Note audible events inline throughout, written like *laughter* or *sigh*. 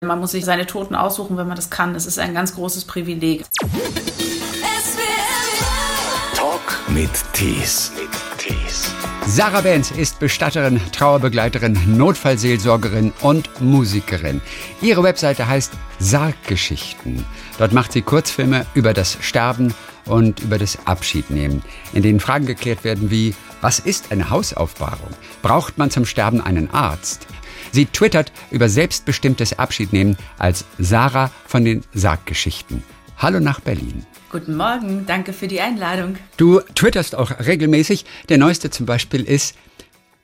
Man muss sich seine Toten aussuchen, wenn man das kann. Es ist ein ganz großes Privileg. Talk mit Tees. Sarah Benz ist Bestatterin, Trauerbegleiterin, Notfallseelsorgerin und Musikerin. Ihre Webseite heißt Sarggeschichten. Dort macht sie Kurzfilme über das Sterben und über das Abschiednehmen, in denen Fragen geklärt werden wie, was ist eine Hausaufbahrung? Braucht man zum Sterben einen Arzt? Sie twittert über selbstbestimmtes Abschiednehmen als Sarah von den Sarggeschichten. Hallo nach Berlin. Guten Morgen, danke für die Einladung. Du twitterst auch regelmäßig. Der neueste zum Beispiel ist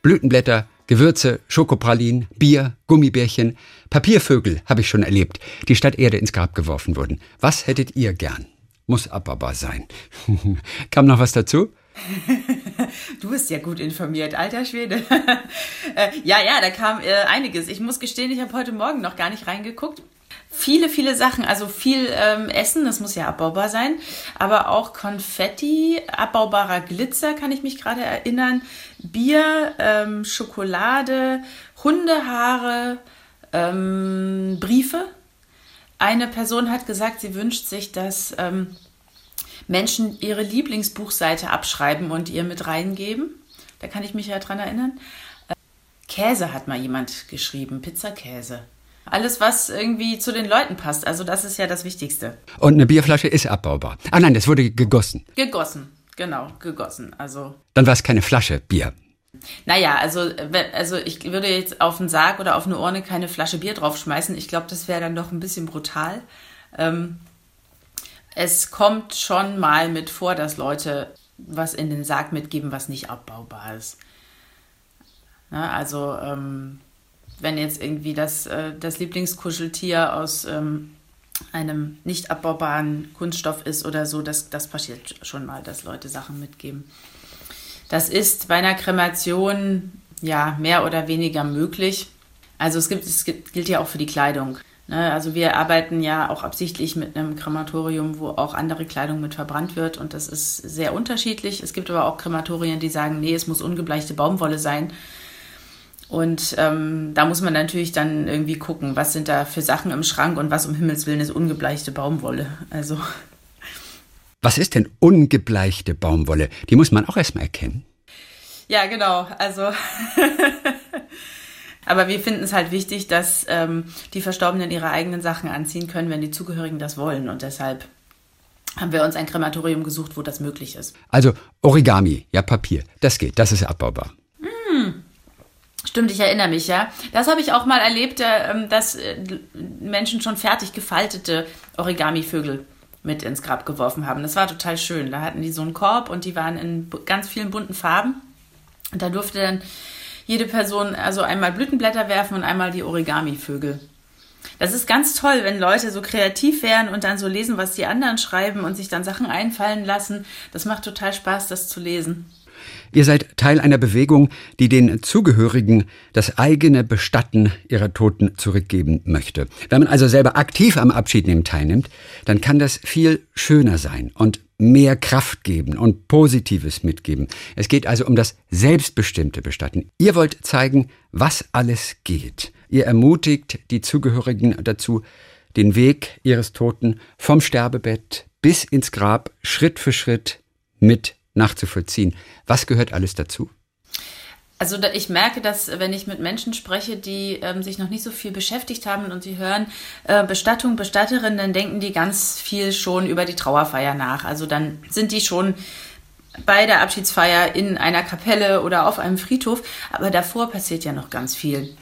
Blütenblätter, Gewürze, Schokopralinen, Bier, Gummibärchen, Papiervögel habe ich schon erlebt, die statt Erde ins Grab geworfen wurden. Was hättet ihr gern? Muss abbaubar sein. *laughs* Kam noch was dazu? *laughs* *laughs* Du bist ja gut informiert, alter Schwede. *laughs* Äh, ja, ja, da kam äh, einiges. Ich muss gestehen, ich habe heute Morgen noch gar nicht reingeguckt. Viele, viele Sachen, also viel ähm, Essen, das muss ja abbaubar sein, aber auch Konfetti, abbaubarer Glitzer, kann ich mich gerade erinnern, Bier, ähm, Schokolade, Hundehaare, ähm, Briefe. Eine Person hat gesagt, sie wünscht sich, dass ähm, Menschen ihre Lieblingsbuchseite abschreiben und ihr mit reingeben. Da kann ich mich ja dran erinnern. Äh, Käse hat mal jemand geschrieben, Pizzakäse. Alles, was irgendwie zu den Leuten passt. Also das ist ja das Wichtigste. Und eine Bierflasche ist abbaubar. Ah nein, das wurde gegossen. Gegossen, genau, gegossen. Also. Dann war es keine Flasche Bier. Naja, also, also ich würde jetzt auf einen Sarg oder auf eine Urne keine Flasche Bier draufschmeißen. Ich glaube, das wäre dann doch ein bisschen brutal. Ähm, es kommt schon mal mit vor, dass Leute was in den Sarg mitgeben, was nicht abbaubar ist. Na, also ähm, wenn jetzt irgendwie das, äh, das Lieblingskuscheltier aus ähm, einem nicht abbaubaren Kunststoff ist oder so, das, das passiert schon mal, dass Leute Sachen mitgeben. Das ist bei einer Kremation ja mehr oder weniger möglich. Also es gibt, es gibt, gilt ja auch für die Kleidung. Ne? Also wir arbeiten ja auch absichtlich mit einem Krematorium, wo auch andere Kleidung mit verbrannt wird und das ist sehr unterschiedlich. Es gibt aber auch Krematorien, die sagen, nee, es muss ungebleichte Baumwolle sein. Und ähm, da muss man natürlich dann irgendwie gucken, was sind da für Sachen im Schrank und was um Himmels Willen ist ungebleichte Baumwolle. Also. Was ist denn ungebleichte Baumwolle? Die muss man auch erstmal erkennen. Ja, genau. Also *laughs* Aber wir finden es halt wichtig, dass ähm, die Verstorbenen ihre eigenen Sachen anziehen können, wenn die Zugehörigen das wollen. Und deshalb haben wir uns ein Krematorium gesucht, wo das möglich ist. Also Origami, ja Papier, das geht, das ist abbaubar. Hm. Stimmt, ich erinnere mich, ja. Das habe ich auch mal erlebt, äh, dass äh, Menschen schon fertig gefaltete Origami-Vögel mit ins Grab geworfen haben. Das war total schön. Da hatten die so einen Korb und die waren in ganz vielen bunten Farben. Und da durfte dann jede Person also einmal Blütenblätter werfen und einmal die Origami-Vögel. Das ist ganz toll, wenn Leute so kreativ wären und dann so lesen, was die anderen schreiben und sich dann Sachen einfallen lassen. Das macht total Spaß, das zu lesen. Ihr seid Teil einer Bewegung, die den Zugehörigen das eigene Bestatten ihrer Toten zurückgeben möchte. Wenn man also selber aktiv am Abschiednehmen teilnimmt, dann kann das viel schöner sein und mehr Kraft geben und Positives mitgeben. Es geht also um das selbstbestimmte Bestatten. Ihr wollt zeigen, was alles geht. Ihr ermutigt die Zugehörigen dazu, den Weg ihres Toten vom Sterbebett bis ins Grab Schritt für Schritt mit nachzuvollziehen. Was gehört alles dazu? Also ich merke, dass wenn ich mit Menschen spreche, die ähm, sich noch nicht so viel beschäftigt haben und sie hören äh, Bestattung, Bestatterin, dann denken die ganz viel schon über die Trauerfeier nach. Also dann sind die schon bei der Abschiedsfeier in einer Kapelle oder auf einem Friedhof, aber davor passiert ja noch ganz viel.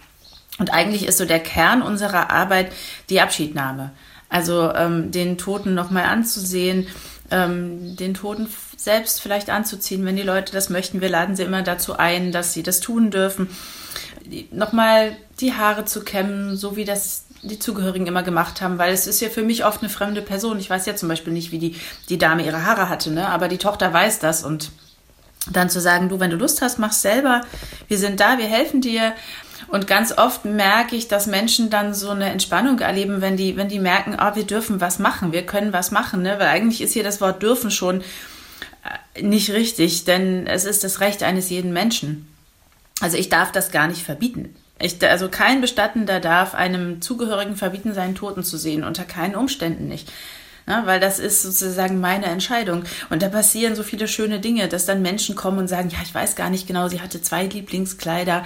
Und eigentlich ist so der Kern unserer Arbeit die Abschiednahme. Also ähm, den Toten nochmal anzusehen, ähm, den Toten selbst vielleicht anzuziehen, wenn die Leute das möchten. Wir laden sie immer dazu ein, dass sie das tun dürfen. Nochmal die Haare zu kämmen, so wie das die Zugehörigen immer gemacht haben, weil es ist ja für mich oft eine fremde Person. Ich weiß ja zum Beispiel nicht, wie die, die Dame ihre Haare hatte, ne? aber die Tochter weiß das und dann zu sagen, du, wenn du Lust hast, mach selber. Wir sind da, wir helfen dir. Und ganz oft merke ich, dass Menschen dann so eine Entspannung erleben, wenn die, wenn die merken, ah, wir dürfen was machen, wir können was machen, ne? Weil eigentlich ist hier das Wort dürfen schon nicht richtig, denn es ist das Recht eines jeden Menschen. Also ich darf das gar nicht verbieten. Ich, also kein Bestattender darf einem Zugehörigen verbieten, seinen Toten zu sehen, unter keinen Umständen nicht. Ja, weil das ist sozusagen meine Entscheidung. Und da passieren so viele schöne Dinge, dass dann Menschen kommen und sagen, ja, ich weiß gar nicht genau, sie hatte zwei Lieblingskleider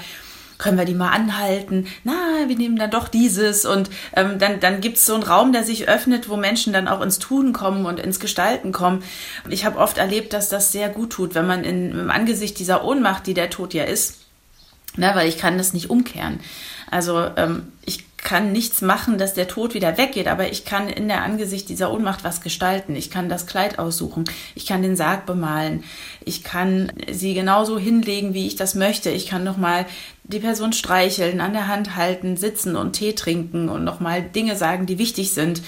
können wir die mal anhalten? Na, wir nehmen dann doch dieses. Und ähm, dann, dann gibt es so einen Raum, der sich öffnet, wo Menschen dann auch ins Tun kommen und ins Gestalten kommen. Ich habe oft erlebt, dass das sehr gut tut, wenn man in, im Angesicht dieser Ohnmacht, die der Tod ja ist, ne, weil ich kann das nicht umkehren. Also ähm, ich kann nichts machen, dass der Tod wieder weggeht, aber ich kann in der Angesicht dieser Ohnmacht was gestalten. Ich kann das Kleid aussuchen, ich kann den Sarg bemalen, ich kann sie genauso hinlegen, wie ich das möchte. Ich kann nochmal die Person streicheln, an der Hand halten, sitzen und Tee trinken und nochmal Dinge sagen, die wichtig sind,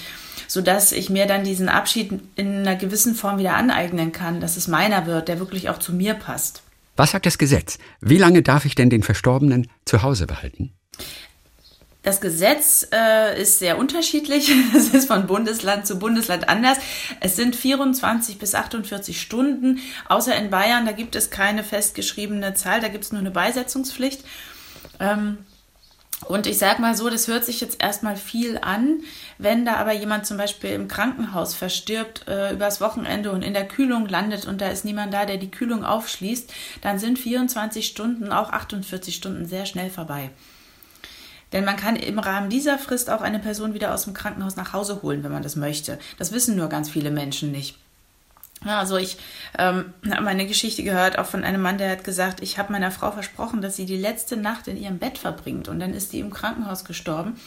sodass ich mir dann diesen Abschied in einer gewissen Form wieder aneignen kann, dass es meiner wird, der wirklich auch zu mir passt. Was sagt das Gesetz? Wie lange darf ich denn den Verstorbenen zu Hause behalten? Das Gesetz äh, ist sehr unterschiedlich. *laughs* Es ist von Bundesland zu Bundesland anders. Es sind 24 bis 48 Stunden. Außer in Bayern, da gibt es keine festgeschriebene Zahl, da gibt es nur eine Beisetzungspflicht. Ähm, und ich sage mal so, das hört sich jetzt erstmal viel an. Wenn da aber jemand zum Beispiel im Krankenhaus verstirbt äh, übers Wochenende und in der Kühlung landet und da ist niemand da, der die Kühlung aufschließt, dann sind 24 Stunden, auch 48 Stunden sehr schnell vorbei. Denn man kann im Rahmen dieser Frist auch eine Person wieder aus dem Krankenhaus nach Hause holen, wenn man das möchte. Das wissen nur ganz viele Menschen nicht. Ja, also ich ähm, habe meine Geschichte gehört, auch von einem Mann, der hat gesagt, ich habe meiner Frau versprochen, dass sie die letzte Nacht in ihrem Bett verbringt. Und dann ist die im Krankenhaus gestorben.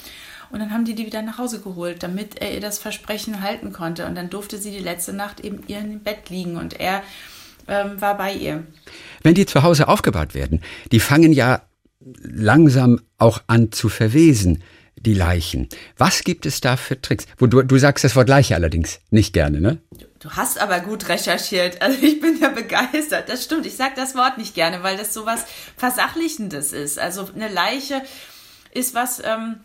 Und dann haben die die wieder nach Hause geholt, damit er ihr das Versprechen halten konnte. Und dann durfte sie die letzte Nacht eben ihr im Bett liegen und er ähm, war bei ihr. Wenn die zu Hause aufgebaut werden, die fangen ja langsam auch an zu verwesen, die Leichen. Was gibt es da für Tricks? Wo du, du sagst das Wort Leiche allerdings nicht gerne, ne? Du hast aber gut recherchiert. Also ich bin ja begeistert. Das stimmt. Ich sage das Wort nicht gerne, weil das so was Versachlichendes ist. Also eine Leiche ist was, ähm,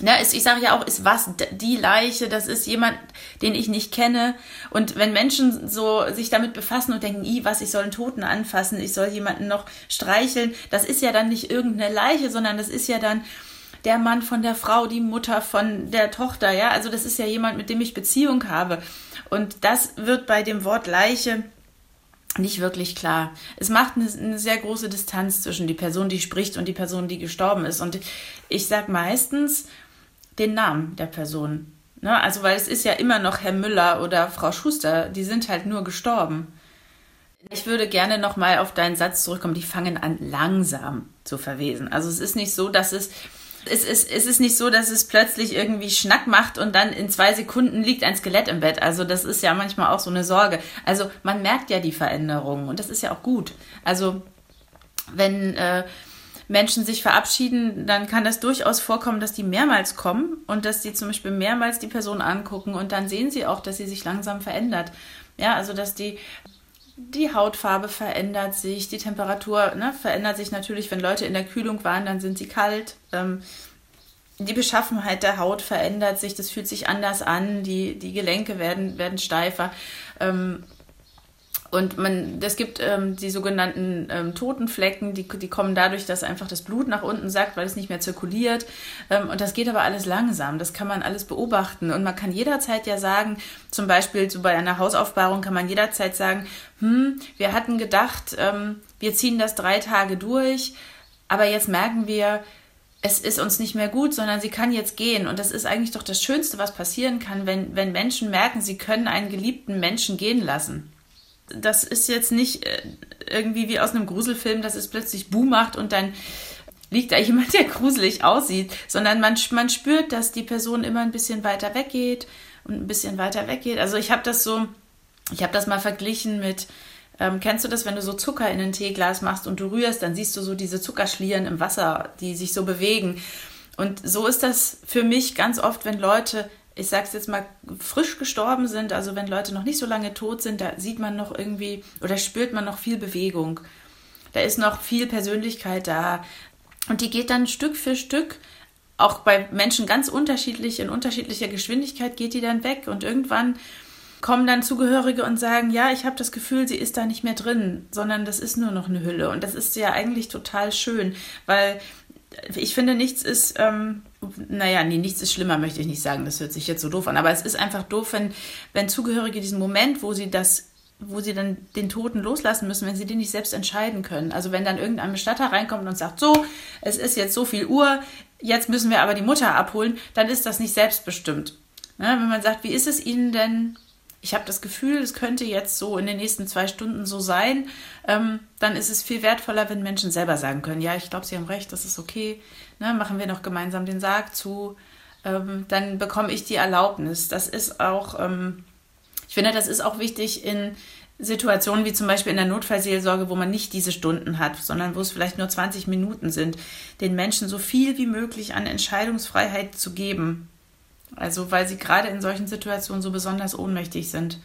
na, ist, ich sage ja auch, ist was die Leiche, das ist jemand, den ich nicht kenne. Und wenn Menschen so sich damit befassen und denken, i, was, ich soll einen Toten anfassen, ich soll jemanden noch streicheln, das ist ja dann nicht irgendeine Leiche, sondern das ist ja dann der Mann von der Frau, die Mutter von der Tochter, ja. Also das ist ja jemand, mit dem ich Beziehung habe. Und das wird bei dem Wort Leiche nicht wirklich klar. Es macht eine, eine, sehr große Distanz zwischen die Person, die spricht und die Person, die gestorben ist. Und ich sage meistens, den Namen der Person. Ne? Also, weil es ist ja immer noch Herr Müller oder Frau Schuster, die sind halt nur gestorben. Ich würde gerne nochmal auf deinen Satz zurückkommen, die fangen an langsam zu verwesen. Also es ist nicht so, dass es, es ist, es ist nicht so, dass es plötzlich irgendwie Schnack macht und dann in zwei Sekunden liegt ein Skelett im Bett. Also das ist ja manchmal auch so eine Sorge. Also man merkt ja die Veränderungen und das ist ja auch gut. Also wenn, äh, Menschen sich verabschieden, dann kann das durchaus vorkommen, dass die mehrmals kommen und dass sie zum Beispiel mehrmals die Person angucken und dann sehen sie auch, dass sie sich langsam verändert. Ja, also dass die die Hautfarbe verändert sich, die Temperatur ne, verändert sich natürlich. Wenn Leute in der Kühlung waren, dann sind sie kalt. Ähm, die Beschaffenheit der Haut verändert sich, das fühlt sich anders an, die, die Gelenke werden, werden steifer. Ähm, und man, es gibt ähm, die sogenannten ähm, Totenflecken, die, die kommen dadurch, dass einfach das Blut nach unten sackt, weil es nicht mehr zirkuliert. Ähm, und das geht aber alles langsam. Das kann man alles beobachten. Und man kann jederzeit ja sagen, zum Beispiel so bei einer Hausaufbahrung kann man jederzeit sagen, hm, wir hatten gedacht, ähm, wir ziehen das drei Tage durch, aber jetzt merken wir, es ist uns nicht mehr gut, sondern sie kann jetzt gehen. Und das ist eigentlich doch das Schönste, was passieren kann, wenn, wenn Menschen merken, sie können einen geliebten Menschen gehen lassen das ist jetzt nicht äh, irgendwie wie aus einem Gruselfilm, dass es plötzlich Boom macht und dann liegt da *laughs* jemand, der gruselig aussieht, sondern man, man spürt, dass die Person immer ein bisschen weiter weggeht und ein bisschen weiter weggeht. Also ich habe das so, ich habe das mal verglichen mit, ähm, kennst du das, wenn du so Zucker in ein Teeglas machst und du rührst, dann siehst du so diese Zuckerschlieren im Wasser, die sich so bewegen. Und so ist das für mich ganz oft, wenn Leute ich sag's jetzt mal, frisch gestorben sind, also wenn Leute noch nicht so lange tot sind, da sieht man noch irgendwie oder spürt man noch viel Bewegung. Da ist noch viel Persönlichkeit da. Und die geht dann Stück für Stück, auch bei Menschen ganz unterschiedlich, in unterschiedlicher Geschwindigkeit geht die dann weg. Und irgendwann kommen dann Zugehörige und sagen, ja, ich habe das Gefühl, sie ist da nicht mehr drin, sondern das ist nur noch eine Hülle. Und das ist ja eigentlich total schön, weil ich finde, nichts ist, ähm, naja, nee, nichts ist schlimmer, möchte ich nicht sagen. Das hört sich jetzt so doof an. Aber es ist einfach doof, wenn, wenn Zugehörige diesen Moment, wo sie das wo sie dann den Toten loslassen müssen, wenn sie den nicht selbst entscheiden können. Also wenn dann irgendein Bestatter reinkommt und sagt, so, es ist jetzt so viel Uhr, jetzt müssen wir aber die Mutter abholen, dann ist das nicht selbstbestimmt. Ne? Wenn man sagt, wie ist es Ihnen denn? Ich habe das Gefühl, es könnte jetzt so in den nächsten zwei Stunden so sein, ähm, dann ist es viel wertvoller, wenn Menschen selber sagen können, ja, ich glaube, Sie haben recht, das ist okay, ne? machen wir noch gemeinsam den Sarg zu, ähm, dann bekomme ich die Erlaubnis. Das ist auch... Ähm, ich finde, das ist auch wichtig in Situationen wie zum Beispiel in der Notfallseelsorge, wo man nicht diese Stunden hat, sondern wo es vielleicht nur 20 Minuten sind, den Menschen so viel wie möglich an Entscheidungsfreiheit zu geben. Also weil sie gerade in solchen Situationen so besonders ohnmächtig sind.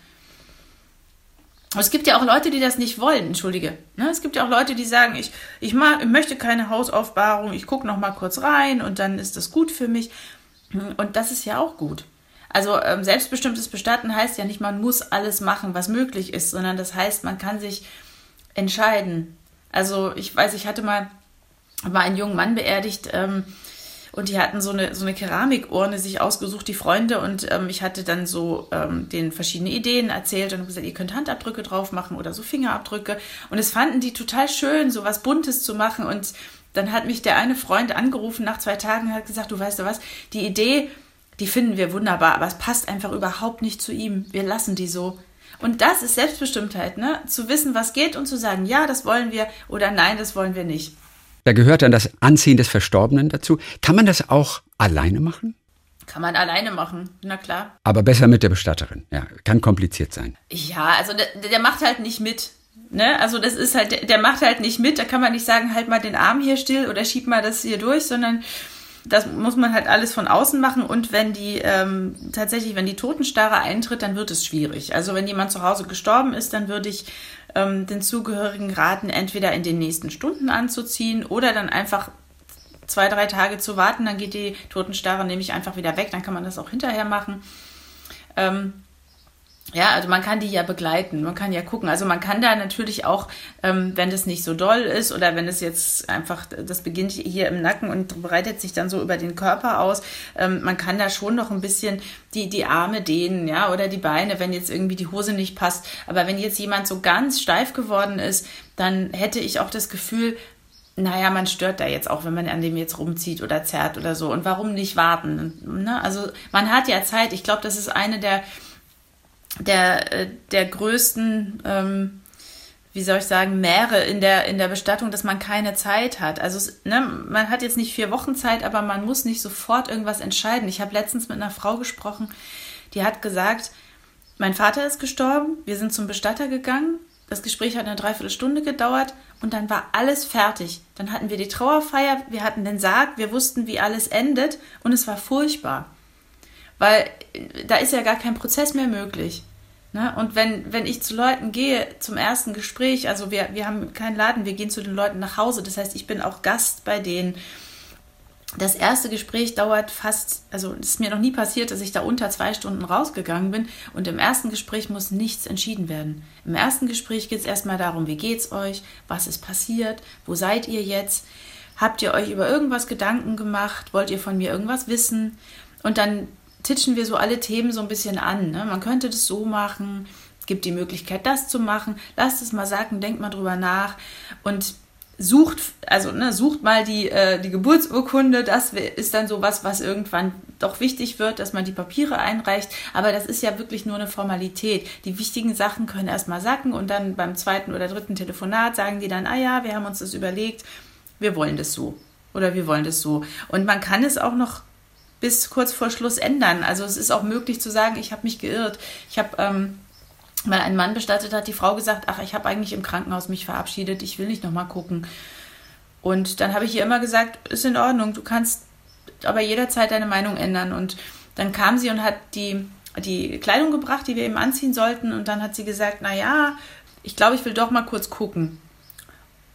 Es gibt ja auch Leute, die das nicht wollen, entschuldige. Ne? Es gibt ja auch Leute, die sagen, ich, ich, mag, ich möchte keine Hausaufbahrung, ich gucke noch mal kurz rein und dann ist das gut für mich. Und das ist ja auch gut. Also ähm, selbstbestimmtes Bestatten heißt ja nicht, man muss alles machen, was möglich ist, sondern das heißt, man kann sich entscheiden. Also ich weiß, ich hatte mal, mal einen jungen Mann beerdigt ähm, und die hatten so eine, so eine Keramikurne sich ausgesucht, die Freunde, und ähm, ich hatte dann so ähm, den verschiedene Ideen erzählt und gesagt, ihr könnt Handabdrücke drauf machen oder so Fingerabdrücke. Und es fanden die total schön, so was Buntes zu machen. Und dann hat mich der eine Freund angerufen nach zwei Tagen und hat gesagt, du weißt du was, die Idee, die finden wir wunderbar, aber es passt einfach überhaupt nicht zu ihm. Wir lassen die so. Und das ist Selbstbestimmtheit, ne? Zu wissen, was geht und zu sagen, ja, das wollen wir oder nein, das wollen wir nicht. Da gehört dann das Anziehen des Verstorbenen dazu. Kann man das auch alleine machen? Kann man alleine machen, na klar. Aber besser mit der Bestatterin. Ja, kann kompliziert sein. Ja, also der, der macht halt nicht mit. Ne? Also das ist halt, der, der macht halt nicht mit. Da kann man nicht sagen, halt mal den Arm hier still oder schieb mal das hier durch, sondern das muss man halt alles von außen machen und wenn die ähm, tatsächlich, wenn die Totenstarre eintritt, dann wird es schwierig. Also wenn jemand zu Hause gestorben ist, dann würde ich ähm, den Zugehörigen raten, entweder in den nächsten Stunden anzuziehen oder dann einfach zwei, drei Tage zu warten, dann geht die Totenstarre nämlich einfach wieder weg, dann kann man das auch hinterher machen. Ähm, ja, also man kann die ja begleiten, man kann ja gucken. Also man kann da natürlich auch, ähm, wenn das nicht so doll ist oder wenn es jetzt einfach, das beginnt hier im Nacken und breitet sich dann so über den Körper aus, ähm, man kann da schon noch ein bisschen die, die Arme dehnen, ja, oder die Beine, wenn jetzt irgendwie die Hose nicht passt. Aber wenn jetzt jemand so ganz steif geworden ist, dann hätte ich auch das Gefühl, naja, man stört da jetzt auch, wenn man an dem jetzt rumzieht oder zerrt oder so. Und warum nicht warten? Ne? Also man hat ja Zeit. Ich glaube, das ist eine der der, äh, der größten, ähm, wie soll ich sagen, Meere in der, in der Bestattung, dass man keine Zeit hat. Also ne, man hat jetzt nicht vier Wochen Zeit, aber man muss nicht sofort irgendwas entscheiden. Ich habe letztens mit einer Frau gesprochen, die hat gesagt, mein Vater ist gestorben, wir sind zum Bestatter gegangen, das Gespräch hat eine Dreiviertelstunde gedauert und dann war alles fertig. Dann hatten wir die Trauerfeier, wir hatten den Sarg, wir wussten, wie alles endet und es war furchtbar. Weil da ist ja gar kein Prozess mehr möglich. Ne? Und wenn, wenn ich zu Leuten gehe zum ersten Gespräch, also wir, wir haben keinen Laden, wir gehen zu den Leuten nach Hause, das heißt, ich bin auch Gast bei denen. Das erste Gespräch dauert fast, also es ist mir noch nie passiert, dass ich da unter zwei Stunden rausgegangen bin und im ersten Gespräch muss nichts entschieden werden. Im ersten Gespräch geht es erstmal darum, wie geht's euch, was ist passiert, wo seid ihr jetzt, habt ihr euch über irgendwas Gedanken gemacht, wollt ihr von mir irgendwas wissen und dann titschen wir so alle Themen so ein bisschen an. Ne? Man könnte das so machen, gibt die Möglichkeit, das zu machen. Lasst es mal sagen, denkt mal drüber nach und sucht, also ne, sucht mal die, äh, die Geburtsurkunde. Das ist dann so was, was irgendwann doch wichtig wird, dass man die Papiere einreicht. Aber das ist ja wirklich nur eine Formalität. Die wichtigen Sachen können erstmal sacken und dann beim zweiten oder dritten Telefonat sagen die dann, ah ja, wir haben uns das überlegt, wir wollen das so. Oder wir wollen das so. Und man kann es auch noch bis kurz vor Schluss ändern. Also es ist auch möglich zu sagen, ich habe mich geirrt. Ich habe ähm, weil ein Mann bestattet hat, die Frau gesagt, ach, ich habe eigentlich im Krankenhaus mich verabschiedet, ich will nicht nochmal gucken. Und dann habe ich ihr immer gesagt, ist in Ordnung, du kannst aber jederzeit deine Meinung ändern. Und dann kam sie und hat die, die Kleidung gebracht, die wir eben anziehen sollten. Und dann hat sie gesagt, na ja, ich glaube, ich will doch mal kurz gucken.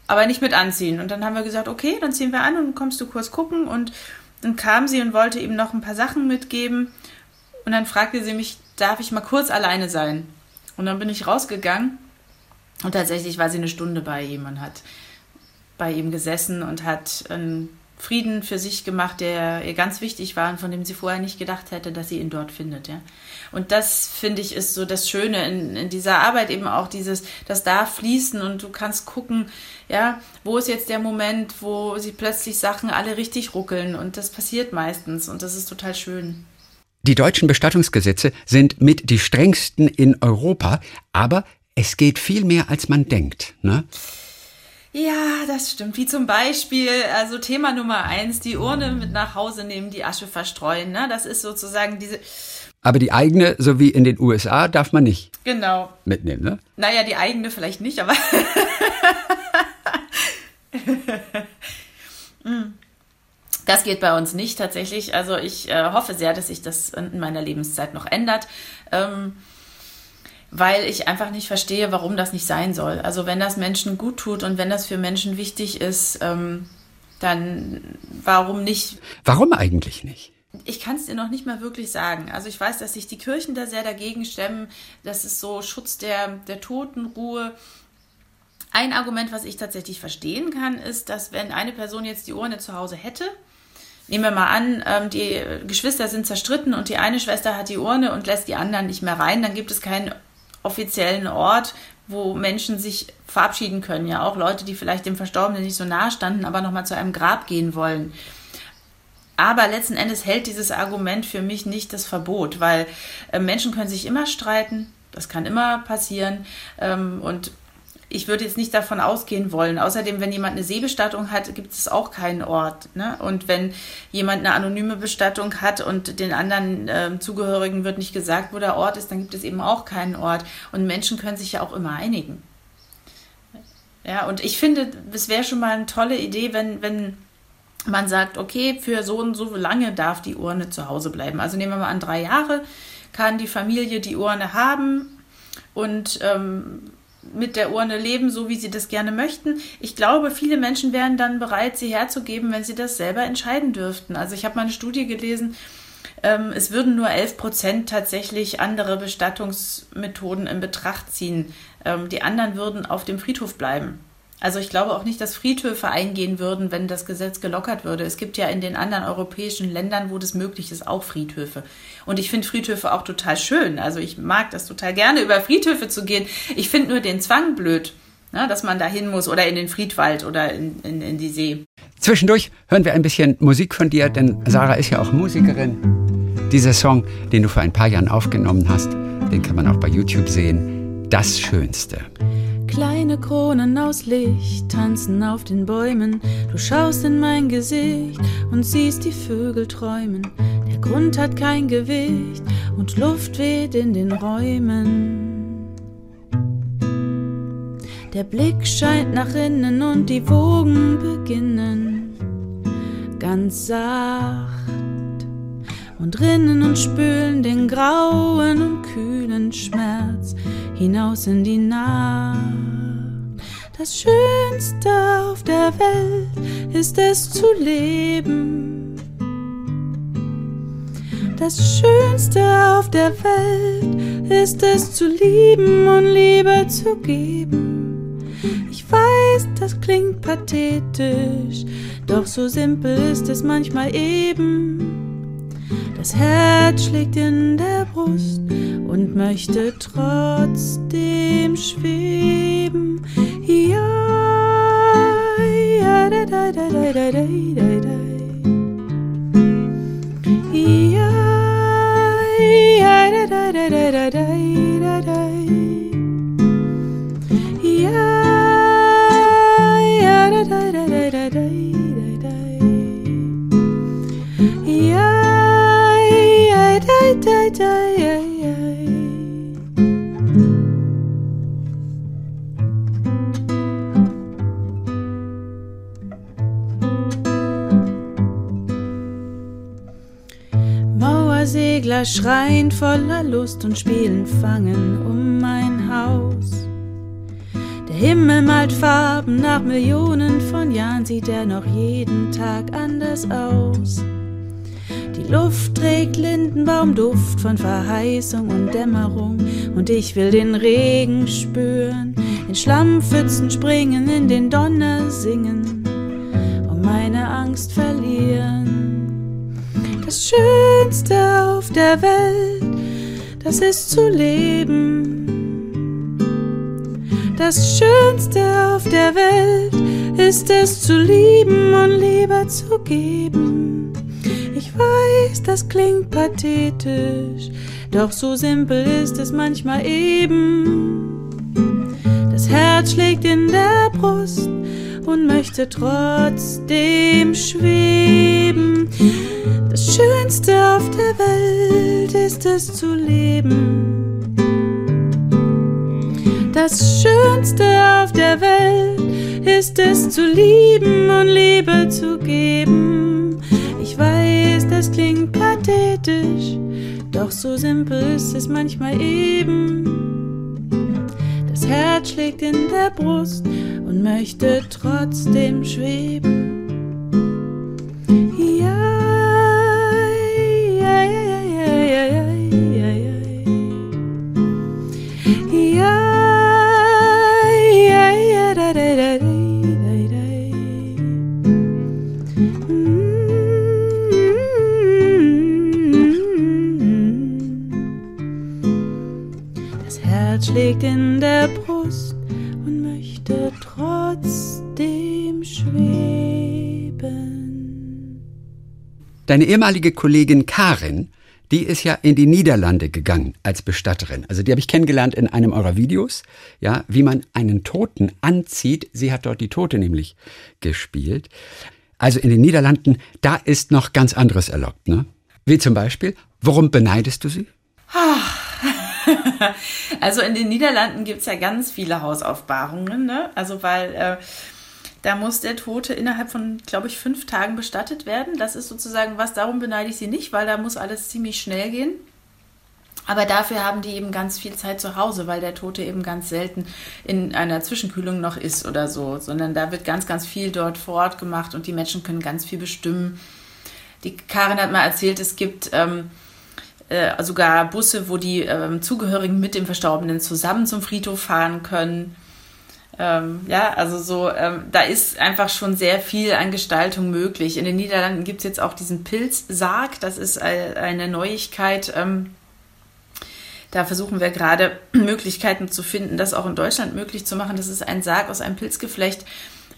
Aber nicht mit anziehen. Und dann haben wir gesagt, okay, dann ziehen wir an und kommst du kurz gucken. Und dann kam sie und wollte ihm noch ein paar Sachen mitgeben. Und dann fragte sie mich, darf ich mal kurz alleine sein? Und dann bin ich rausgegangen. Und tatsächlich war sie eine Stunde bei ihm und hat bei ihm gesessen und hat, ähm, Frieden für sich gemacht, der ihr ganz wichtig war und von dem sie vorher nicht gedacht hätte, dass sie ihn dort findet. Ja. Und das finde ich ist so das Schöne in, in dieser Arbeit eben auch dieses, das darf fließen und du kannst gucken, ja, wo ist jetzt der Moment, wo sie plötzlich Sachen alle richtig ruckeln und das passiert meistens und das ist total schön. Die deutschen Bestattungsgesetze sind mit die strengsten in Europa, aber es geht viel mehr, als man denkt. Ne? Ja, das stimmt. Wie zum Beispiel, also Thema Nummer eins, die Urne mit nach Hause nehmen, die Asche verstreuen. Ne? Das ist sozusagen diese. Aber die eigene, so wie in den USA, darf man nicht genau. mitnehmen, ne? Naja, die eigene vielleicht nicht, aber. *laughs* Das geht bei uns nicht tatsächlich. Also ich äh, hoffe sehr, dass sich das in meiner Lebenszeit noch ändert. Ähm, weil ich einfach nicht verstehe, warum das nicht sein soll. Also wenn das Menschen gut tut und wenn das für Menschen wichtig ist, ähm, dann warum nicht? Warum eigentlich nicht? Ich kann es dir noch nicht mal wirklich sagen. Also ich weiß, dass sich die Kirchen da sehr dagegen stemmen. Das ist so Schutz der, der Totenruhe. Ein Argument, was ich tatsächlich verstehen kann, ist, dass wenn eine Person jetzt die Urne zu Hause hätte, nehmen wir mal an, ähm, die Geschwister sind zerstritten und die eine Schwester hat die Urne und lässt die anderen nicht mehr rein, dann gibt es keinen offiziellen Ort, wo Menschen sich verabschieden können. Ja, auch Leute, die vielleicht dem Verstorbenen nicht so nahe standen, aber nochmal zu einem Grab gehen wollen. Aber letzten Endes hält dieses Argument für mich nicht das Verbot, weil äh, Menschen können sich immer streiten, das kann immer passieren. Ähm, und ich würde jetzt nicht davon ausgehen wollen. Außerdem, wenn jemand eine Seebestattung hat, gibt es auch keinen Ort. Ne? Und wenn jemand eine anonyme Bestattung hat und den anderen äh, Zugehörigen wird nicht gesagt, wo der Ort ist, dann gibt es eben auch keinen Ort. Und Menschen können sich ja auch immer einigen. Ja, und ich finde, es wäre schon mal eine tolle Idee, wenn, wenn man sagt, okay, für so und so lange darf die Urne zu Hause bleiben. Also nehmen wir mal an, drei Jahre kann die Familie die Urne haben und ähm, mit der Urne leben, so wie sie das gerne möchten. Ich glaube, viele Menschen wären dann bereit, sie herzugeben, wenn sie das selber entscheiden dürften. Also ich habe mal eine Studie gelesen, ähm, es würden nur 11 Prozent tatsächlich andere Bestattungsmethoden in Betracht ziehen. Ähm, die anderen würden auf dem Friedhof bleiben. Also ich glaube auch nicht, dass Friedhöfe eingehen würden, wenn das Gesetz gelockert würde. Es gibt ja in den anderen europäischen Ländern, wo das möglich ist, auch Friedhöfe. Und ich finde Friedhöfe auch total schön. Also ich mag das total gerne, über Friedhöfe zu gehen. Ich finde nur den Zwang blöd, ne, dass man da hin muss oder in den Friedwald oder in, in, in die See. Zwischendurch hören wir ein bisschen Musik von dir, denn Sarah ist ja auch Musikerin. Dieser Song, den du vor ein paar Jahren aufgenommen hast, den kann man auch bei YouTube sehen. Das Schönste. Kleine Kronen aus Licht tanzen auf den Bäumen. Du schaust in mein Gesicht und siehst die Vögel träumen. Der Grund hat kein Gewicht und Luft weht in den Räumen. Der Blick scheint nach innen und die Wogen beginnen ganz sacht und rinnen und spülen den grauen und kühlen Schmerz hinaus in die Nacht. Das Schönste auf der Welt ist es zu leben. Das Schönste auf der Welt ist es zu lieben und Liebe zu geben. Ich weiß, das klingt pathetisch, doch so simpel ist es manchmal eben. Das Herz schlägt in der Brust und möchte trotzdem schweben. Ja, ja, da, da, da, da, da, da, Mauersegler schreien voller Lust und spielen Fangen um mein Haus. Der Himmel malt Farben, nach Millionen von Jahren sieht er noch jeden Tag anders aus. Die Luft trägt Lindenbaumduft von Verheißung und Dämmerung und ich will den Regen spüren, in Schlammpfützen springen, in den Donner singen. Und meine Angst verlieren. Das Schönste auf der Welt, das ist zu leben. Das Schönste auf der Welt ist es zu lieben und Liebe zu geben. Ich weiß, das klingt pathetisch, doch so simpel ist es manchmal eben. Das Herz schlägt in der Brust und möchte trotzdem schweben. Das Schönste auf der Welt ist es zu leben. Das Schönste auf der Welt ist es zu lieben und Liebe zu geben. Ich weiß, das klingt pathetisch, doch so simpel ist es manchmal eben. Das Herz schlägt in der Brust und möchte trotzdem schweben. Deine ehemalige Kollegin Karin, die ist ja in die Niederlande gegangen als Bestatterin. Also die habe ich kennengelernt in einem eurer Videos, ja, wie man einen Toten anzieht. Sie hat dort die Tote nämlich gespielt. Also in den Niederlanden, da ist noch ganz anderes erlaubt, ne? Wie zum Beispiel, warum beneidest du sie? *laughs* also in den Niederlanden gibt es ja ganz viele Hausaufbahrungen, ne? Also weil äh, da muss der Tote innerhalb von, glaube ich, fünf Tagen bestattet werden. Das ist sozusagen was, darum beneide ich sie nicht, weil da muss alles ziemlich schnell gehen. Aber dafür haben die eben ganz viel Zeit zu Hause, weil der Tote eben ganz selten in einer Zwischenkühlung noch ist oder so, sondern da wird ganz, ganz viel dort vor Ort gemacht und die Menschen können ganz viel bestimmen. Die Karin hat mal erzählt, es gibt ähm, äh, sogar Busse, wo die ähm, Zugehörigen mit dem Verstorbenen zusammen zum Friedhof fahren können. Ähm, ja, also so, ähm, da ist einfach schon sehr viel an Gestaltung möglich. In den Niederlanden gibt es jetzt auch diesen Pilzsarg, das ist eine Neuigkeit. Ähm, da versuchen wir gerade *clears throat* Möglichkeiten zu finden, das auch in Deutschland möglich zu machen. Das ist ein Sarg aus einem Pilzgeflecht,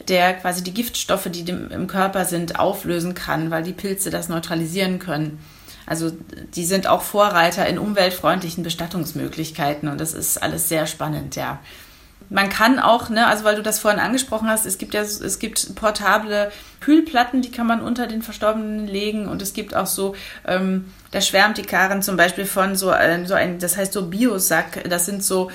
der quasi die Giftstoffe, die im Körper sind, auflösen kann, weil die Pilze das neutralisieren können. Also die sind auch Vorreiter in umweltfreundlichen Bestattungsmöglichkeiten und das ist alles sehr spannend, ja. Man kann auch, ne, also weil du das vorhin angesprochen hast, es gibt ja, es gibt portable Kühlplatten, die kann man unter den Verstorbenen legen und es gibt auch so, ähm, da schwärmt die Karin zum Beispiel von so, äh, so ein, das heißt so Biosack, das sind so,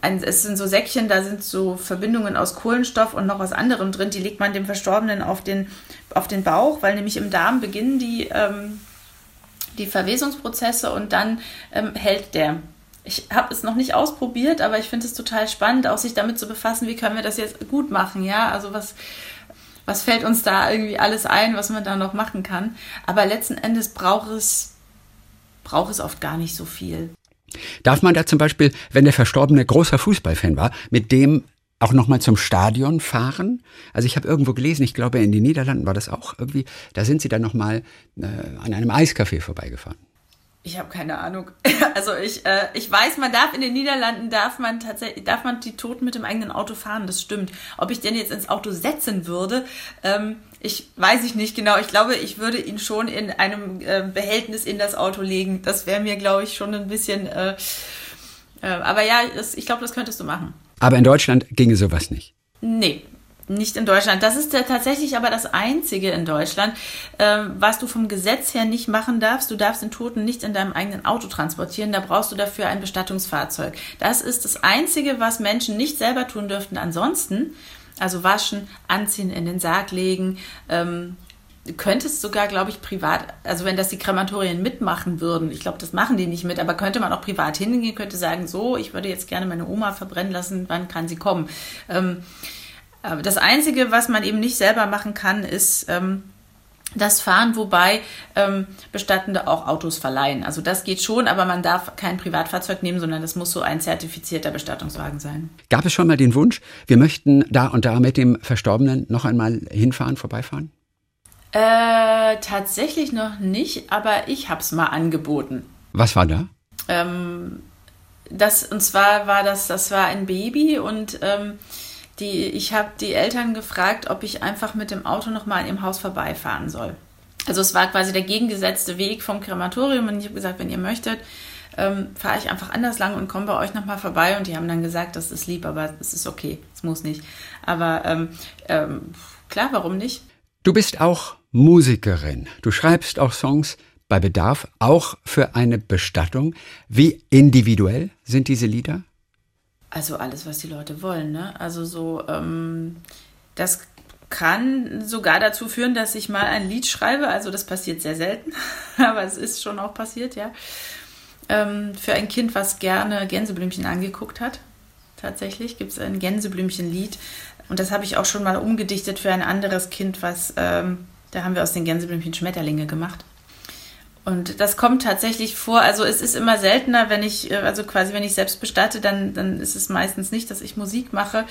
ein, es sind so Säckchen, da sind so Verbindungen aus Kohlenstoff und noch was anderem drin, die legt man dem Verstorbenen auf den, auf den Bauch, weil nämlich im Darm beginnen die, ähm, die Verwesungsprozesse und dann ähm, hält der. Ich habe es noch nicht ausprobiert, aber ich finde es total spannend, auch sich damit zu befassen, wie können wir das jetzt gut machen, ja? Also was, was fällt uns da irgendwie alles ein, was man da noch machen kann. Aber letzten Endes braucht es, braucht es oft gar nicht so viel. Darf man da zum Beispiel, wenn der Verstorbene großer Fußballfan war, mit dem auch nochmal zum Stadion fahren. Also ich habe irgendwo gelesen, ich glaube in den Niederlanden war das auch irgendwie, da sind sie dann nochmal äh, an einem Eiscafé vorbeigefahren. Ich habe keine Ahnung. *laughs* Also ich, äh, ich weiß, man darf in den Niederlanden darf man tatsächlich darf man die Toten mit dem eigenen Auto fahren. Das stimmt. Ob ich den jetzt ins Auto setzen würde, ähm, ich weiß ich nicht genau. Ich glaube, ich würde ihn schon in einem äh, Behältnis in das Auto legen. Das wäre mir, glaube ich, schon ein bisschen. Äh, äh aber ja, das, ich glaube, das könntest du machen. Aber in Deutschland ginge sowas nicht. Nee, nicht in Deutschland. Das ist ja tatsächlich aber das Einzige in Deutschland, äh, was du vom Gesetz her nicht machen darfst. Du darfst den Toten nicht in deinem eigenen Auto transportieren. Da brauchst du dafür ein Bestattungsfahrzeug. Das ist das Einzige, was Menschen nicht selber tun dürften. Ansonsten, also waschen, anziehen, in den Sarg legen, ähm, könntest sogar, glaube ich, privat, also wenn das die Krematorien mitmachen würden, ich glaube, das machen die nicht mit, aber könnte man auch privat hingehen, könnte sagen, so, ich würde jetzt gerne meine Oma verbrennen lassen, wann kann sie kommen? Ähm, das Einzige, was man eben nicht selber machen kann, ist ähm, das Fahren, wobei ähm, Bestattende auch Autos verleihen. Also das geht schon, aber man darf kein Privatfahrzeug nehmen, sondern das muss so ein zertifizierter Bestattungswagen sein. Gab es schon mal den Wunsch, wir möchten da und da mit dem Verstorbenen noch einmal hinfahren, vorbeifahren? Äh, tatsächlich noch nicht, aber ich habe es mal angeboten. Was war da? Ähm, das, und zwar war das, das war ein Baby und ähm, die, ich habe die Eltern gefragt, ob ich einfach mit dem Auto nochmal ihrem Haus vorbeifahren soll. Also es war quasi der gegengesetzte Weg vom Krematorium und ich habe gesagt, wenn ihr möchtet, ähm, fahre ich einfach anders lang und komme bei euch nochmal vorbei. Und die haben dann gesagt, das ist lieb, aber es ist okay, es muss nicht. Aber ähm, ähm, klar, warum nicht? Du bist auch Musikerin. Du schreibst auch Songs bei Bedarf, auch für eine Bestattung. Wie individuell sind diese Lieder? Also alles, was die Leute wollen. Ne? Also so, ähm, das kann sogar dazu führen, dass ich mal ein Lied schreibe. Also das passiert sehr selten, *laughs* aber es ist schon auch passiert, ja. Ähm, für ein Kind, was gerne Gänseblümchen angeguckt hat. Tatsächlich gibt es ein Gänseblümchenlied. Und das habe ich auch schon mal umgedichtet für ein anderes Kind, was, ähm, da haben wir aus den Gänseblümchen Schmetterlinge gemacht. Und das kommt tatsächlich vor. Also es ist immer seltener, wenn ich, äh, also quasi wenn ich selbst bestatte, dann, dann ist es meistens nicht, dass ich Musik mache.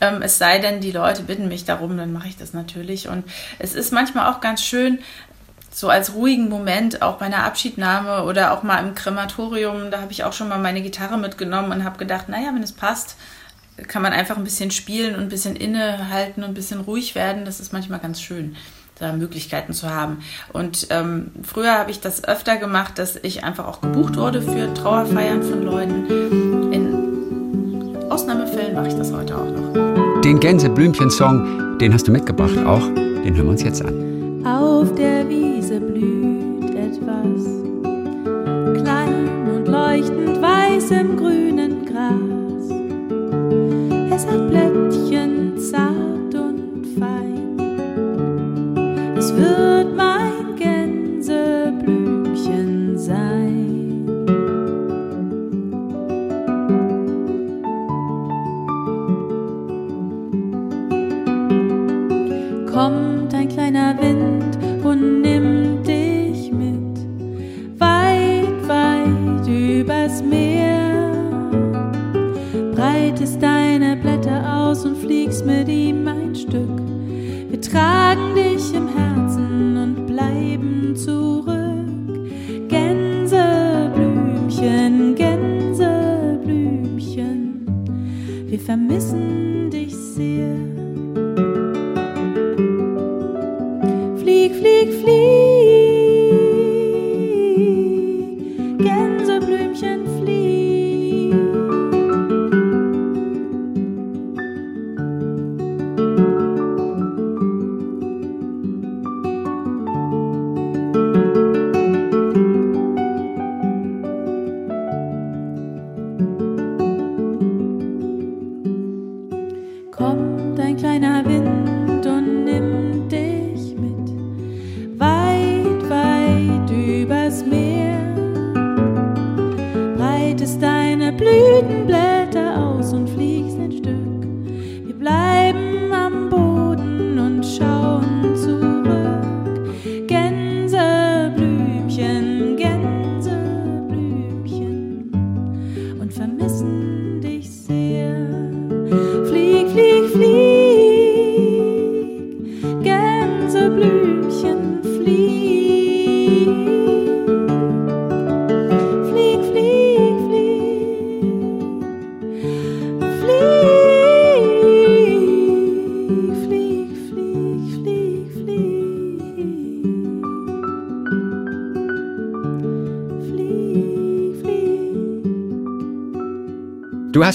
Ähm, es sei denn, die Leute bitten mich darum, dann mache ich das natürlich. Und es ist manchmal auch ganz schön, so als ruhigen Moment, auch bei einer Abschiednahme oder auch mal im Krematorium, da habe ich auch schon mal meine Gitarre mitgenommen und habe gedacht, naja, wenn es passt, kann man einfach ein bisschen spielen und ein bisschen innehalten und ein bisschen ruhig werden. Das ist manchmal ganz schön da Möglichkeiten zu haben. Und ähm, früher habe ich das öfter gemacht, dass ich einfach auch gebucht wurde für Trauerfeiern von Leuten. In Ausnahmefällen mache ich das heute auch noch. Den Gänseblümchen-Song, den hast du mitgebracht auch. Den hören wir uns jetzt an. Auf der Wiese blüht etwas, klein und leuchtend weiß im grünen Gras. Es hat Blättchen wird mein Gänseblümchen sein. Kommt ein kleiner Wind und nimmt dich mit, weit, weit übers Meer. Breitest deine Blätter aus und fliegst mit ihm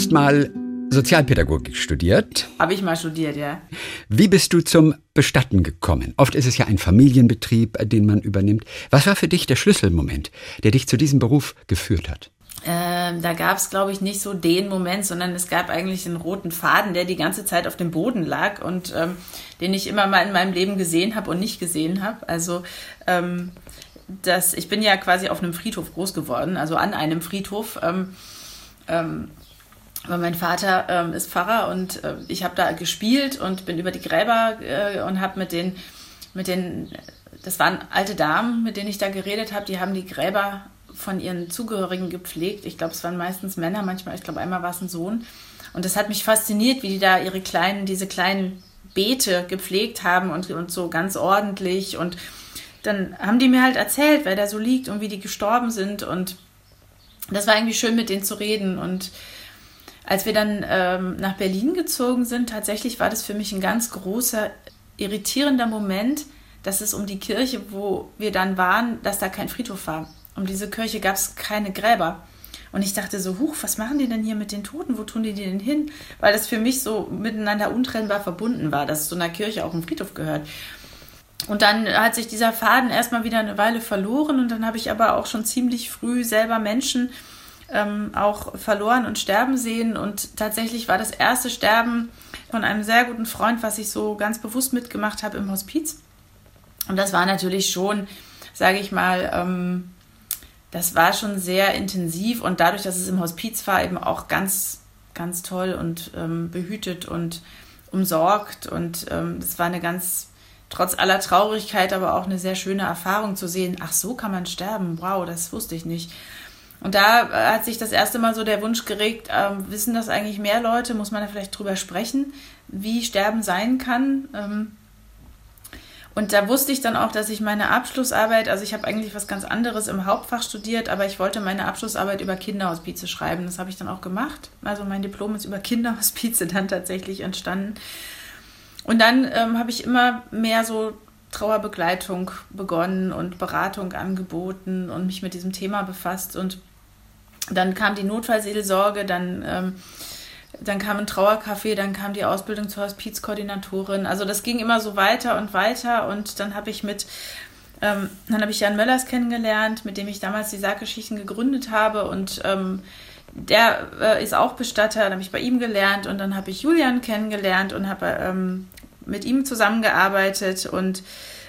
hast mal Sozialpädagogik studiert. Habe ich mal studiert, ja. Wie bist du zum Bestatten gekommen? Oft ist es ja ein Familienbetrieb, den man übernimmt. Was war für dich der Schlüsselmoment, der dich zu diesem Beruf geführt hat? Ähm, da gab es, glaube ich, nicht so den Moment, sondern es gab eigentlich einen roten Faden, der die ganze Zeit auf dem Boden lag und ähm, den ich immer mal in meinem Leben gesehen habe und nicht gesehen habe. Also ähm, das, ich bin ja quasi auf einem Friedhof groß geworden, also an einem Friedhof. Aber mein Vater ähm, ist Pfarrer und äh, ich habe da gespielt und bin über die Gräber äh, und habe mit den, mit den, das waren alte Damen, mit denen ich da geredet habe, die haben die Gräber von ihren Zugehörigen gepflegt. Ich glaube, es waren meistens Männer, manchmal, ich glaube, einmal war es ein Sohn. Und das hat mich fasziniert, wie die da ihre kleinen, diese kleinen Beete gepflegt haben und, und so ganz ordentlich. Und dann haben die mir halt erzählt, wer da so liegt und wie die gestorben sind. Und das war irgendwie schön, mit denen zu reden. Und als wir dann ähm, nach Berlin gezogen sind, tatsächlich war das für mich ein ganz großer, irritierender Moment, dass es um die Kirche, wo wir dann waren, dass da kein Friedhof war. Um diese Kirche gab es keine Gräber. Und ich dachte so, huch, was machen die denn hier mit den Toten? Wo tun die die denn hin? Weil das für mich so miteinander untrennbar verbunden war, dass zu einer Kirche auch ein Friedhof gehört. Und dann hat sich dieser Faden erstmal wieder eine Weile verloren und dann habe ich aber auch schon ziemlich früh selber Menschen ähm, auch verloren und sterben sehen. Und tatsächlich war das erste Sterben von einem sehr guten Freund, was ich so ganz bewusst mitgemacht habe im Hospiz. Und das war natürlich schon, sage ich mal, ähm, das war schon sehr intensiv und dadurch, dass es im Hospiz war, eben auch ganz, ganz toll und ähm, behütet und umsorgt. Und ähm, das war eine ganz, trotz aller Traurigkeit, aber auch eine sehr schöne Erfahrung zu sehen. Ach, so kann man sterben. Wow, das wusste ich nicht. Und da hat sich das erste Mal so der Wunsch geregt, ähm, wissen das eigentlich mehr Leute? Muss man da vielleicht drüber sprechen, wie Sterben sein kann? Ähm, und da wusste ich dann auch, dass ich meine Abschlussarbeit, also ich habe eigentlich was ganz anderes im Hauptfach studiert, aber ich wollte meine Abschlussarbeit über Kinderhospize schreiben. Das habe ich dann auch gemacht. Also mein Diplom ist über Kinderhospize *laughs* dann tatsächlich entstanden. Und dann ähm, habe ich immer mehr so Trauerbegleitung begonnen und Beratung angeboten und mich mit diesem Thema befasst. Und dann kam die Notfallseelsorge, dann ähm, dann kam ein Trauercafé, dann kam die Ausbildung zur Hospizkoordinatorin. Also das ging immer so weiter und weiter und dann habe ich mit ähm, dann habe ich Jan Möllers kennengelernt, mit dem ich damals die Sarggeschichten gegründet habe und ähm, der äh, ist auch Bestatter, dann habe ich bei ihm gelernt und dann habe ich Julian kennengelernt und habe ähm, mit ihm zusammengearbeitet und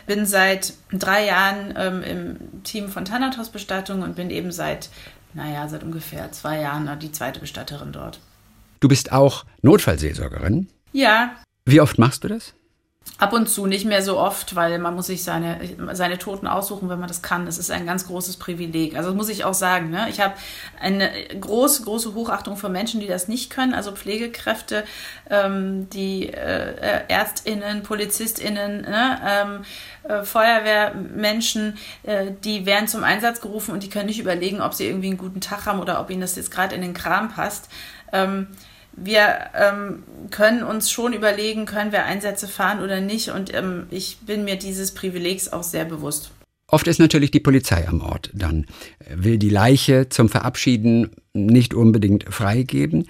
bin seit drei Jahren ähm, im Team von Thanatos Bestattung und bin eben seit, naja, seit ungefähr zwei Jahren die zweite Bestatterin dort. Du bist auch Notfallseelsorgerin? Ja. Wie oft machst du das? Ab und zu, nicht mehr so oft, weil man muss sich seine, seine Toten aussuchen, wenn man das kann. Das ist ein ganz großes Privileg. Also muss ich auch sagen, ne? ich habe eine große, große Hochachtung für Menschen, die das nicht können. Also Pflegekräfte, ähm, die äh, Ärztinnen, Polizistinnen, ne? ähm, äh, Feuerwehrmenschen, äh, die werden zum Einsatz gerufen und die können nicht überlegen, ob sie irgendwie einen guten Tag haben oder ob ihnen das jetzt gerade in den Kram passt. Ähm, wir ähm, können uns schon überlegen, können wir Einsätze fahren oder nicht. Und ähm, ich bin mir dieses Privilegs auch sehr bewusst. Oft ist natürlich die Polizei am Ort dann, will die Leiche zum Verabschieden nicht unbedingt freigeben.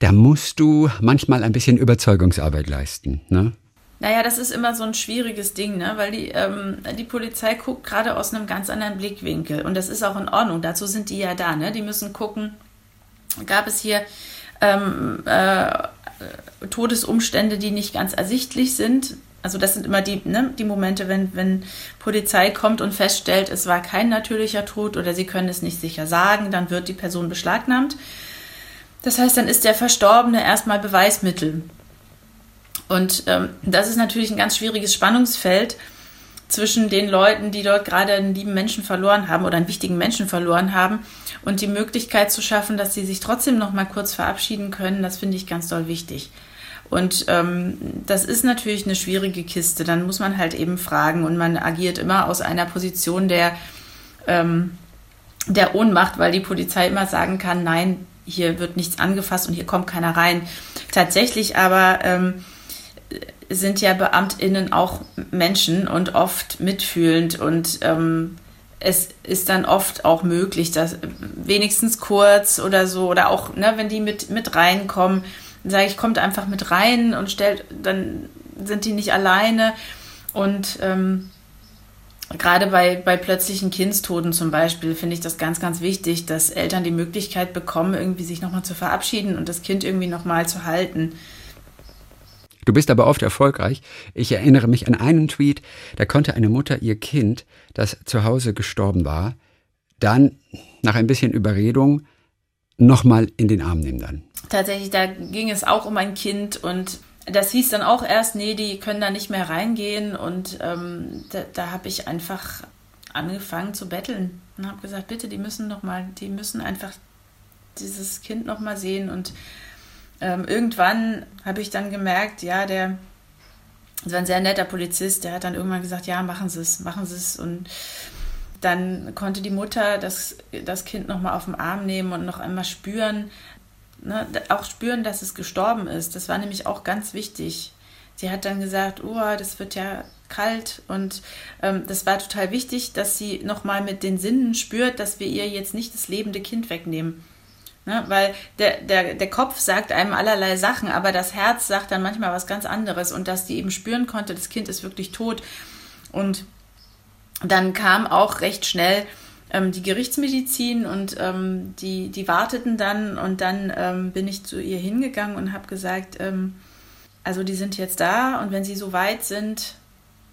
Da musst du manchmal ein bisschen Überzeugungsarbeit leisten. Ne? Naja, das ist immer so ein schwieriges Ding, ne? weil die, ähm, die Polizei guckt gerade aus einem ganz anderen Blickwinkel. Und das ist auch in Ordnung. Dazu sind die ja da. Ne? Die müssen gucken, gab es hier ähm, äh, Todesumstände, die nicht ganz ersichtlich sind. Also das sind immer die, ne, die Momente, wenn, wenn Polizei kommt und feststellt, es war kein natürlicher Tod oder sie können es nicht sicher sagen, dann wird die Person beschlagnahmt. Das heißt, dann ist der Verstorbene erstmal Beweismittel. Und ähm, das ist natürlich ein ganz schwieriges Spannungsfeld zwischen den Leuten, die dort gerade einen lieben Menschen verloren haben oder einen wichtigen Menschen verloren haben und die Möglichkeit zu schaffen, dass sie sich trotzdem noch mal kurz verabschieden können, das finde ich ganz doll wichtig. Und ähm, das ist natürlich eine schwierige Kiste. Dann muss man halt eben fragen und man agiert immer aus einer Position der, ähm, der Ohnmacht, weil die Polizei immer sagen kann, nein, hier wird nichts angefasst und hier kommt keiner rein. Tatsächlich aber ähm, sind ja Beamtinnen auch Menschen und oft mitfühlend und ähm, es ist dann oft auch möglich, dass wenigstens kurz oder so oder auch, ne, wenn die mit, mit reinkommen, sage ich, kommt einfach mit rein und stellt, dann sind die nicht alleine und ähm, gerade bei, bei plötzlichen Kindstoten zum Beispiel finde ich das ganz, ganz wichtig, dass Eltern die Möglichkeit bekommen, irgendwie sich nochmal zu verabschieden und das Kind irgendwie nochmal zu halten. Du bist aber oft erfolgreich. Ich erinnere mich an einen Tweet, da konnte eine Mutter ihr Kind, das zu Hause gestorben war, dann nach ein bisschen Überredung nochmal in den Arm nehmen dann. Tatsächlich, da ging es auch um ein Kind und das hieß dann auch erst, nee, die können da nicht mehr reingehen und ähm, da, da habe ich einfach angefangen zu betteln und habe gesagt, bitte, die müssen noch mal, die müssen einfach dieses Kind noch mal sehen und ähm, irgendwann habe ich dann gemerkt, ja, der, Das war ein sehr netter Polizist, der hat dann irgendwann gesagt, ja, machen Sie es, machen Sie es. Und dann konnte die Mutter das, das Kind nochmal auf den Arm nehmen und noch einmal spüren, ne, auch spüren, dass es gestorben ist. Das war nämlich auch ganz wichtig. Sie hat dann gesagt, oh, das wird ja kalt und ähm, das war total wichtig, dass sie nochmal mit den Sinnen spürt, dass wir ihr jetzt nicht das lebende Kind wegnehmen. Ne? Weil der, der, der Kopf sagt einem allerlei Sachen, aber das Herz sagt dann manchmal was ganz anderes und dass die eben spüren konnte, das Kind ist wirklich tot. Und dann kam auch recht schnell ähm, die Gerichtsmedizin und ähm, die, die warteten dann und dann ähm, bin ich zu ihr hingegangen und habe gesagt, ähm, also die sind jetzt da und wenn sie so weit sind,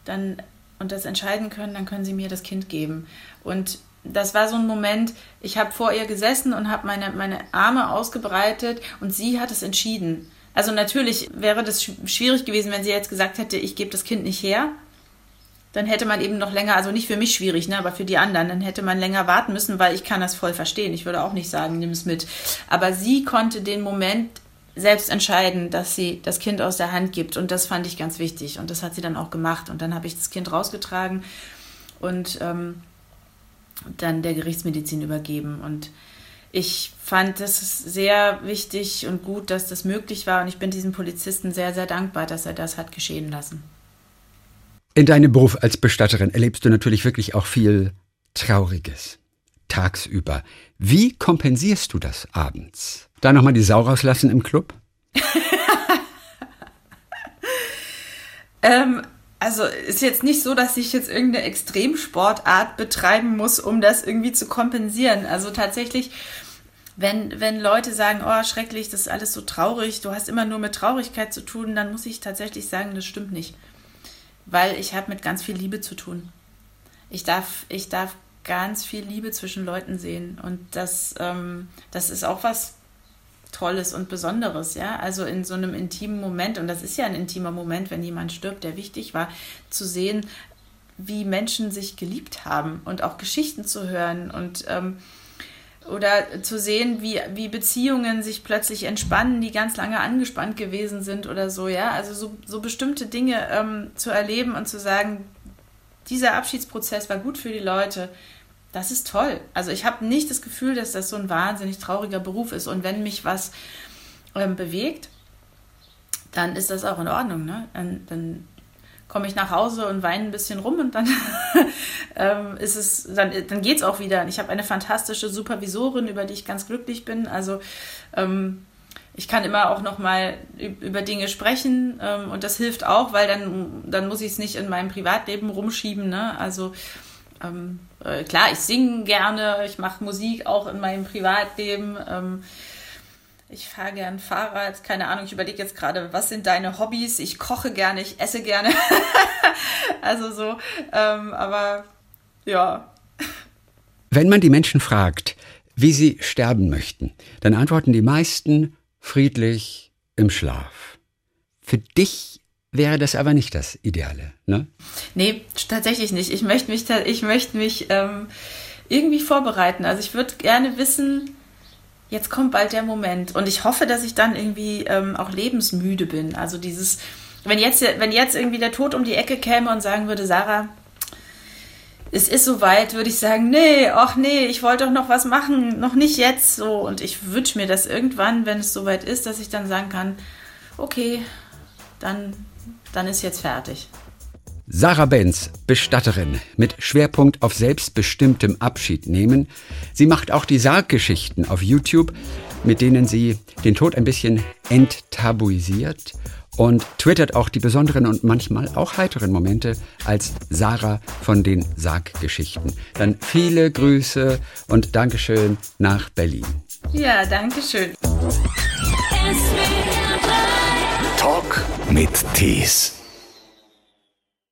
dann und das entscheiden können, dann können sie mir das Kind geben. Und das war so ein Moment, ich habe vor ihr gesessen und habe meine, meine Arme ausgebreitet und sie hat es entschieden. Also natürlich wäre das schwierig gewesen, wenn sie jetzt gesagt hätte, ich gebe das Kind nicht her. Dann hätte man eben noch länger, also nicht für mich schwierig, ne, aber für die anderen, dann hätte man länger warten müssen, weil ich kann das voll verstehen. Ich würde auch nicht sagen, nimm es mit. Aber sie konnte den Moment selbst entscheiden, dass sie das Kind aus der Hand gibt. Und das fand ich ganz wichtig. Und das hat sie dann auch gemacht. Und dann habe ich das Kind rausgetragen und ähm, dann der Gerichtsmedizin übergeben. Und ich fand es sehr wichtig und gut, dass das möglich war. Und ich bin diesem Polizisten sehr, sehr dankbar, dass er das hat geschehen lassen. In deinem Beruf als Bestatterin erlebst du natürlich wirklich auch viel Trauriges. Tagsüber. Wie kompensierst du das abends? Da nochmal die Sau rauslassen im Club? *laughs* ähm, also ist jetzt nicht so, dass ich jetzt irgendeine Extremsportart betreiben muss, um das irgendwie zu kompensieren. Also tatsächlich, wenn, wenn Leute sagen, oh, schrecklich, das ist alles so traurig, du hast immer nur mit Traurigkeit zu tun, dann muss ich tatsächlich sagen, das stimmt nicht. Weil ich habe mit ganz viel Liebe zu tun. Ich darf, ich darf ganz viel Liebe zwischen Leuten sehen. Und das, ähm, das ist auch was, Tolles und Besonderes, ja. Also in so einem intimen Moment, und das ist ja ein intimer Moment, wenn jemand stirbt, der wichtig war, zu sehen, wie Menschen sich geliebt haben und auch Geschichten zu hören und ähm, oder zu sehen, wie, wie Beziehungen sich plötzlich entspannen, die ganz lange angespannt gewesen sind oder so, ja. Also so, so bestimmte Dinge ähm, zu erleben und zu sagen, dieser Abschiedsprozess war gut für die Leute, das ist toll. Also ich habe nicht das Gefühl, dass das so ein wahnsinnig trauriger Beruf ist. Und wenn mich was ähm, bewegt, dann ist das auch in Ordnung. Ne? Dann, dann komme ich nach Hause und weine ein bisschen rum und dann *laughs* ähm, ist es, dann, dann geht es auch wieder. Ich habe eine fantastische Supervisorin, über die ich ganz glücklich bin. Also ähm, ich kann immer auch noch mal über Dinge sprechen ähm, und das hilft auch, weil dann, dann muss ich es nicht in meinem Privatleben rumschieben. Ne? Also ähm, äh, klar, ich singe gerne, ich mache Musik auch in meinem Privatleben. Ähm, ich fahre gern Fahrrad, keine Ahnung, ich überlege jetzt gerade, was sind deine Hobbys? Ich koche gerne, ich esse gerne. *laughs* also so, ähm, aber ja. Wenn man die Menschen fragt, wie sie sterben möchten, dann antworten die meisten friedlich im Schlaf. Für dich wäre das aber nicht das Ideale, ne? Nee, tatsächlich nicht. Ich möchte mich, ich möchte mich ähm, irgendwie vorbereiten. Also ich würde gerne wissen, jetzt kommt bald der Moment. Und ich hoffe, dass ich dann irgendwie ähm, auch lebensmüde bin. Also dieses, wenn jetzt, wenn jetzt irgendwie der Tod um die Ecke käme und sagen würde, Sarah, es ist soweit, würde ich sagen, nee, ach nee, ich wollte doch noch was machen, noch nicht jetzt so. Und ich wünsche mir das irgendwann, wenn es soweit ist, dass ich dann sagen kann, okay, dann dann ist jetzt fertig. Sarah Benz, Bestatterin, mit Schwerpunkt auf selbstbestimmtem Abschied nehmen. Sie macht auch die Sarggeschichten auf YouTube, mit denen sie den Tod ein bisschen enttabuisiert und twittert auch die besonderen und manchmal auch heiteren Momente als Sarah von den Sarggeschichten. Dann viele Grüße und Dankeschön nach Berlin. Ja, Dankeschön. Talk mit Tees.